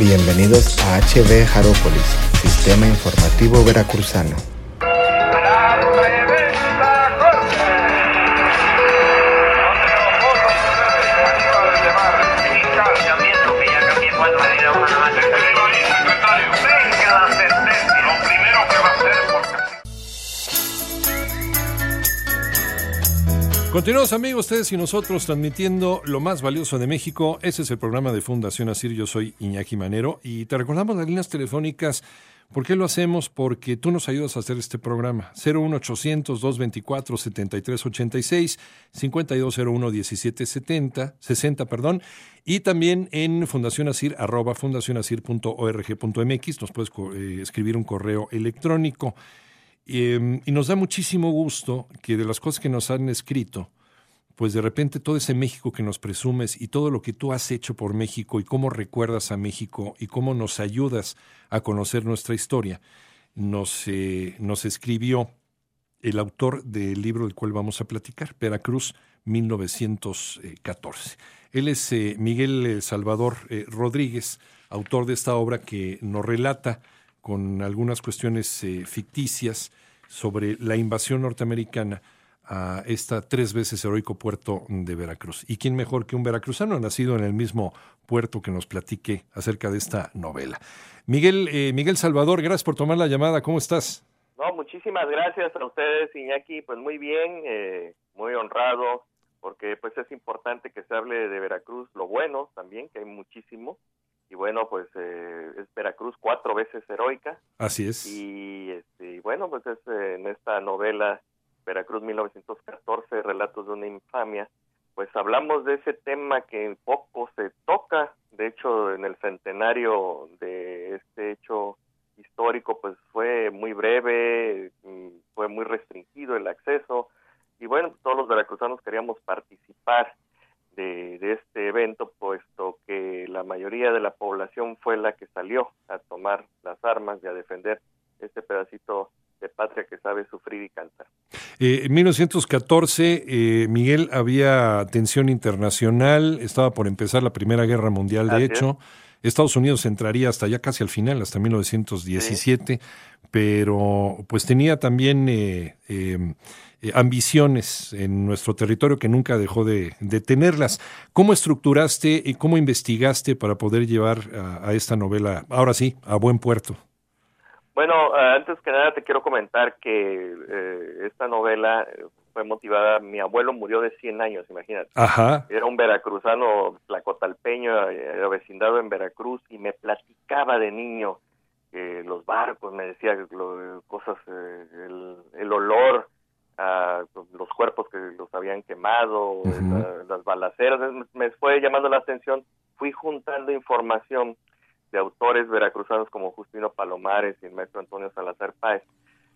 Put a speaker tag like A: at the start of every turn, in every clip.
A: Bienvenidos a HB Jarópolis, Sistema Informativo Veracruzano.
B: Continuamos amigos, ustedes y nosotros transmitiendo lo más valioso de México. Ese es el programa de Fundación Asir. Yo soy Iñaki Manero y te recordamos las líneas telefónicas. ¿Por qué lo hacemos? Porque tú nos ayudas a hacer este programa. 01800 224 7386 5201 1770 60, perdón. Y también en Fundación Asir, arroba fundacionasir.org.mx nos puedes eh, escribir un correo electrónico. Em, y nos da muchísimo gusto que de las cosas que nos han escrito, pues de repente todo ese México que nos presumes y todo lo que tú has hecho por México y cómo recuerdas a México y cómo nos ayudas a conocer nuestra historia, nos, eh, nos escribió el autor del libro del cual vamos a platicar, Veracruz 1914. Él es eh, Miguel Salvador eh, Rodríguez, autor de esta obra que nos relata con algunas cuestiones ficticias sobre la invasión norteamericana a esta tres veces heroico puerto de Veracruz. ¿Y quién mejor que un veracruzano nacido en el mismo puerto que nos platique acerca de esta novela? Miguel, eh, Miguel Salvador, gracias por tomar la llamada. ¿Cómo estás?
C: No, muchísimas gracias a ustedes, Iñaki. Pues muy bien, eh, muy honrado, porque pues es importante que se hable de Veracruz, lo bueno también, que hay muchísimo, y bueno, pues eh, es Veracruz cuatro veces heroica.
B: Así es.
C: Y, bueno, pues es eh, en esta novela Veracruz 1914, Relatos de una infamia, pues hablamos de ese tema que poco se toca, de hecho en el centenario de este hecho histórico pues fue muy breve, mm, fue muy restringido el acceso. Y bueno, todos los veracruzanos queríamos participar de, este evento, puesto que la mayoría de la población fue la que salió a tomar las armas y a defender este pedacito que sabe sufrir y cantar.
B: Eh, en 1914, eh, Miguel, había tensión internacional, estaba por empezar la Primera Guerra Mundial, de hecho. Estados Unidos entraría hasta ya casi al final, hasta 1917, pero pues tenía también eh, em, ambiciones en nuestro territorio que nunca dejó de, tenerlas. ¿Cómo estructuraste y cómo investigaste para poder llevar a, esta novela, ahora sí, a buen puerto?
C: Bueno, eh, antes que nada te quiero comentar que eh, esta novela fue motivada, mi abuelo murió de 100 años, imagínate.
B: Ajá.
C: Era un veracruzano tlacotalpeño, era vecindado en Veracruz y me platicaba de niño los barcos, me decía cosas, el, el olor los cuerpos que los habían quemado, las balaceras, me fue llamando la atención, fui juntando información de autores veracruzanos como Justino Palomares y el maestro Antonio Salazar Páez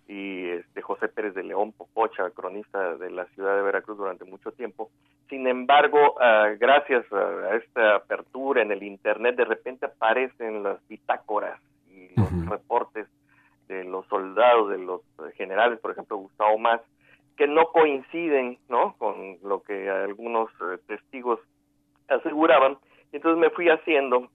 C: y este José Pérez de León Popocha, cronista de la ciudad de Veracruz durante mucho tiempo. Sin embargo, ah, gracias a, esta apertura en el Internet, de repente aparecen las bitácoras y los reportes de los soldados, de los generales, por ejemplo, Gustavo Más, que no coinciden ¿no? con lo que algunos eh, testigos aseguraban. Entonces me fui haciendo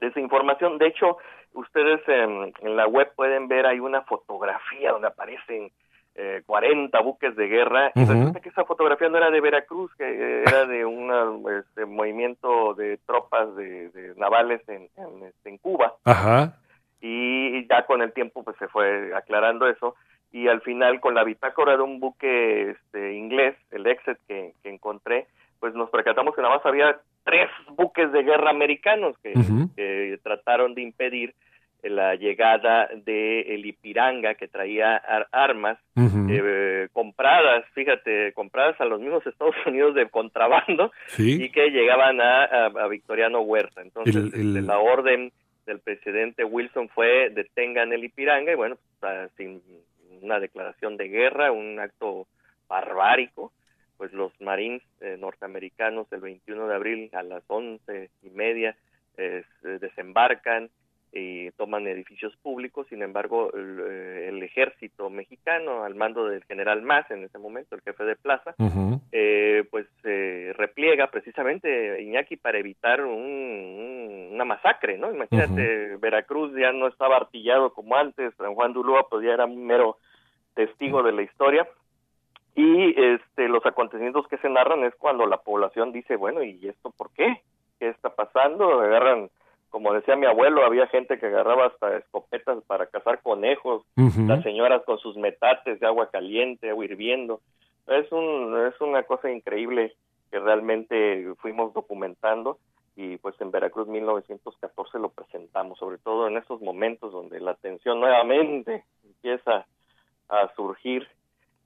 C: de esa información. De hecho, ustedes en, la web pueden ver, hay una fotografía donde aparecen eh, 40 buques de guerra. Y resulta que esa fotografía no era de Veracruz, que era de un este, movimiento de tropas de, navales en, en, este, en Cuba.
B: Ajá.
C: Y ya con el tiempo pues se fue aclarando eso y al final con la bitácora de un buque este, inglés, el Exet que, encontré, pues nos percatamos que nada más había tres buques de guerra americanos que, trataron de impedir la llegada de el Ipiranga que traía armas eh, compradas, fíjate, compradas a los mismos Estados Unidos de contrabando y que llegaban a, Victoriano Huerta. Entonces, este, la orden del presidente Wilson fue detengan el Ipiranga y bueno, pues, sin una declaración de guerra, un acto barbárico, pues los marines eh, norteamericanos el 21 de abril a las once y media eh, desembarcan y toman edificios públicos. Sin embargo, el, ejército mexicano, al mando del general Más en ese momento, el jefe de plaza, pues se repliega precisamente Iñaki para evitar una masacre, ¿no? Imagínate, Veracruz ya no estaba artillado como antes, San Juan de Ulúa pues ya era un mero testigo de la historia y este los acontecimientos que se narran es cuando la población dice bueno y esto por qué qué está pasando agarran como decía mi abuelo había gente que agarraba hasta escopetas para cazar conejos las señoras con sus metates de agua caliente agua hirviendo. Es un es una cosa increíble que realmente fuimos documentando y pues en Veracruz 1914 lo presentamos sobre todo en esos momentos donde la tensión nuevamente empieza a surgir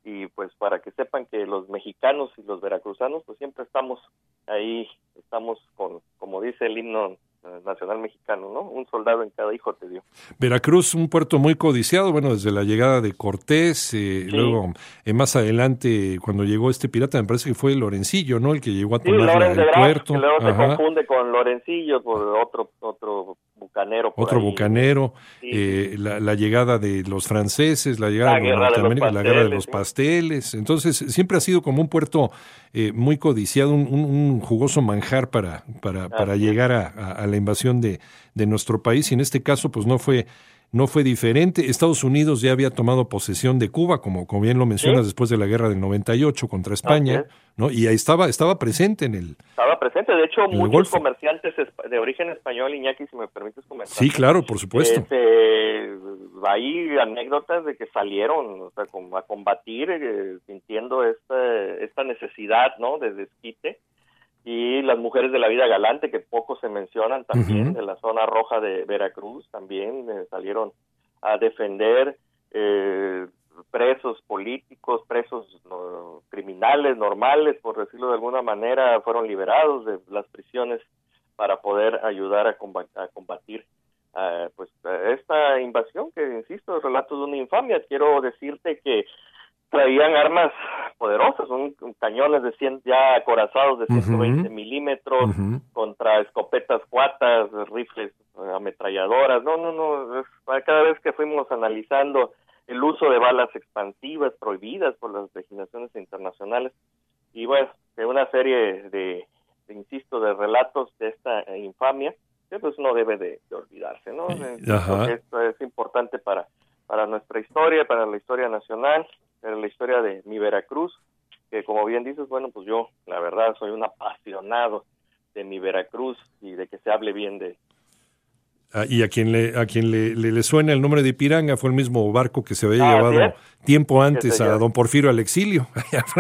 C: y pues para que sepan que los mexicanos y los veracruzanos pues siempre estamos ahí, estamos con, como dice el himno nacional mexicano, ¿no? Un soldado en cada hijo te dio.
B: Veracruz, un puerto muy codiciado, bueno, desde la llegada de Cortés, eh, luego eh, más adelante, cuando llegó este pirata, me parece que fue Lorencillo, ¿no? El que llegó a tomar el puerto.
C: luego se confunde con Lorencillo, por otro, otro bucanero.
B: Otro bucanero, eh, la, llegada de los franceses, la llegada de Norteamérica, la guerra de los pasteles. Entonces, siempre ha sido como un puerto eh, muy codiciado, un, jugoso manjar para, para, para llegar a, la invasión de, de nuestro país. Y en este caso, pues no fue no fue diferente. Estados Unidos ya había tomado posesión de Cuba, como, como bien lo mencionas, después de la guerra del 98 contra España, ¿no? Y ahí estaba, estaba presente en el...
C: Estaba presente, de hecho, muchos comerciantes de origen español, Iñaki, si me permites comentar.
B: Sí, claro, por supuesto.
C: Este, hay anécdotas de que salieron o sea, a combatir eh, sintiendo esta, esta necesidad, ¿no?, de desquite y las mujeres de la vida galante que poco se mencionan también de la zona roja de Veracruz también eh, salieron a defender eh, presos políticos presos criminales normales por decirlo de alguna manera fueron liberados de las prisiones para poder ayudar a, combatir eh, pues esta invasión que insisto relatos de una infamia. Quiero decirte que traían armas poderosas, son cañones de 100 ya acorazados de 120 milímetros contra escopetas cuatas, rifles, eh, ametralladoras. No, no, no. cada vez que fuimos analizando el uso de balas expansivas prohibidas por las legislaciones internacionales y bueno, de una serie de, insisto, de relatos de esta infamia que pues no debe de, olvidarse, ¿no? esto es importante para para nuestra historia, para la historia nacional en la historia de mi Veracruz, que como bien dices, bueno, pues yo la verdad soy un apasionado de mi Veracruz y de que se hable bien de
B: ah, y a quien le a quien le, le, suena el nombre de Piranga fue el mismo barco que se había ah, llevado tiempo antes a don Porfirio al exilio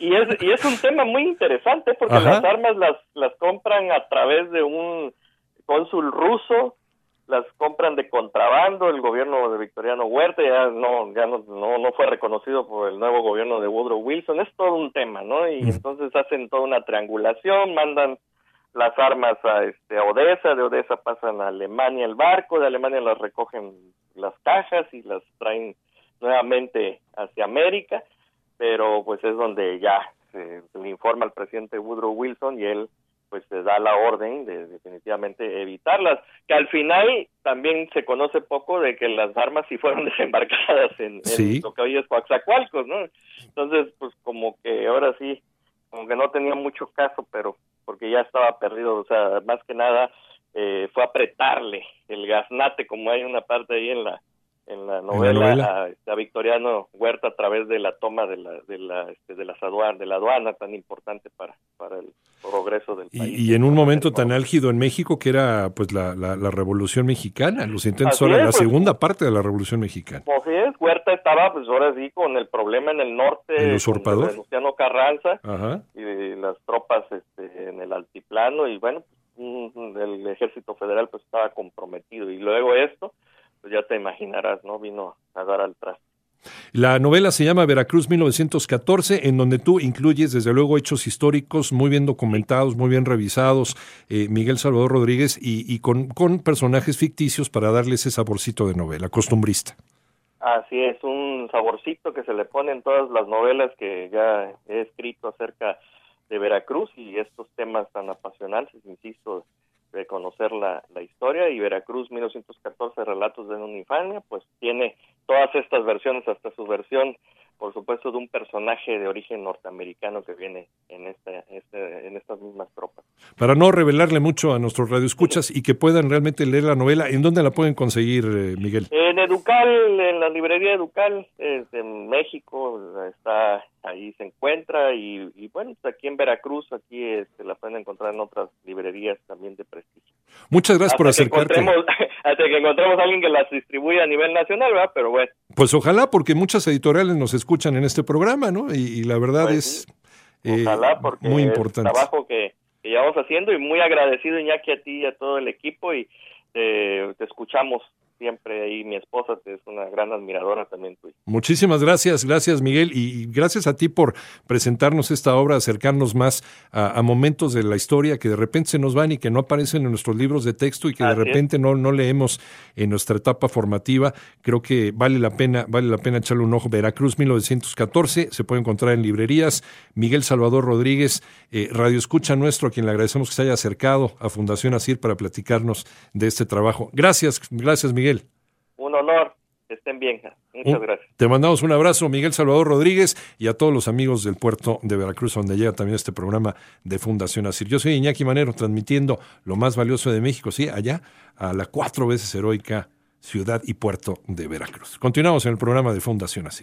C: y, es, y es un tema muy interesante porque las armas las las compran a través de un cónsul ruso las compran de contrabando, el gobierno de Victoriano Huerta ya no ya no, no, fue reconocido por el nuevo gobierno de Woodrow Wilson, es todo un tema, ¿no? Y entonces hacen toda una triangulación, mandan las armas a este a Odessa, de Odessa pasan a Alemania el barco, de Alemania las recogen las cajas y las traen nuevamente hacia América, pero pues es donde ya se le informa al presidente Woodrow Wilson y él pues se da la orden de definitivamente evitarlas, que al final también se conoce poco de que las armas sí fueron desembarcadas en, lo que hoy es Coaxacualcos, ¿no? Entonces, pues como que ahora sí, como que no tenía mucho caso, pero porque ya estaba perdido, o sea, más que nada eh, fue apretarle el gaznate, como hay una parte ahí en la en la novela, A, Victoriano Huerta a través de la toma de la de la este, de las aduanas de la aduana tan importante para para el progreso del país.
B: y, en un momento tan álgido en México que era pues la, la, revolución mexicana los intentos sobre la pues, segunda parte de la revolución mexicana.
C: Pues es Huerta estaba pues ahora sí con el problema en el norte
B: el usurpador
C: Luciano Carranza y las tropas este, en el altiplano y bueno el ejército federal pues estaba comprometido. Y luego esto pues ya te imaginarás, ¿no? Vino a dar al traste.
B: La novela se llama Veracruz 1914, en donde tú incluyes desde luego hechos históricos muy bien documentados, muy bien revisados, eh, Miguel Salvador Rodríguez, y, con, con, personajes ficticios para darle ese saborcito de novela, costumbrista.
C: Así es, un saborcito que se le pone en todas las novelas que ya he escrito acerca de Veracruz y estos temas tan apasionantes, insisto, de conocer la, la historia y Veracruz 1914 Relatos de una infamia, pues tiene todas estas versiones, hasta su versión por supuesto, de un personaje de origen norteamericano que viene en, esta, este, en estas mismas tropas.
B: Para no revelarle mucho a nuestros radioescuchas y que puedan realmente leer la novela, ¿en dónde la pueden conseguir, eh, Miguel?
C: En Educal, en la librería Educal, en México, está ahí se encuentra y, bueno, pues aquí en Veracruz, aquí este, la pueden encontrar en otras librerías también de prestigio.
B: Muchas gracias por acercarte.
C: hasta que encontremos a alguien que las distribuya a nivel nacional, ¿verdad? Pero bueno.
B: Pues ojalá, porque muchas editoriales nos escuchan en este programa, ¿no? Y, la verdad pues es
C: eh, muy importante. Es trabajo que, que, llevamos haciendo y muy agradecido, Iñaki, a ti y a todo el equipo y eh, te escuchamos siempre ahí mi esposa es una gran admiradora también tuya.
B: Muchísimas gracias, gracias Miguel y gracias a ti por presentarnos esta obra, acercarnos más a, momentos de la historia que de repente se nos van y que no aparecen en nuestros libros de texto y que de repente no, no leemos en nuestra etapa formativa. Creo que vale la pena, vale la pena echarle un ojo. Veracruz 1914 se puede encontrar en librerías. Miguel Salvador Rodríguez, eh, Radio Escucha Nuestro, a quien le agradecemos que se haya acercado a Fundación Asir para platicarnos de este trabajo. Gracias, gracias Miguel
C: honor. Que estén bien. Muchas gracias.
B: Te mandamos un abrazo, Miguel Salvador Rodríguez, y a todos los amigos del puerto de Veracruz, donde llega también este programa de Fundación Asir. Yo soy Iñaki Manero, transmitiendo lo más valioso de México, sí, allá, a la cuatro veces heroica ciudad y puerto de Veracruz. Continuamos en el programa de Fundación Asir.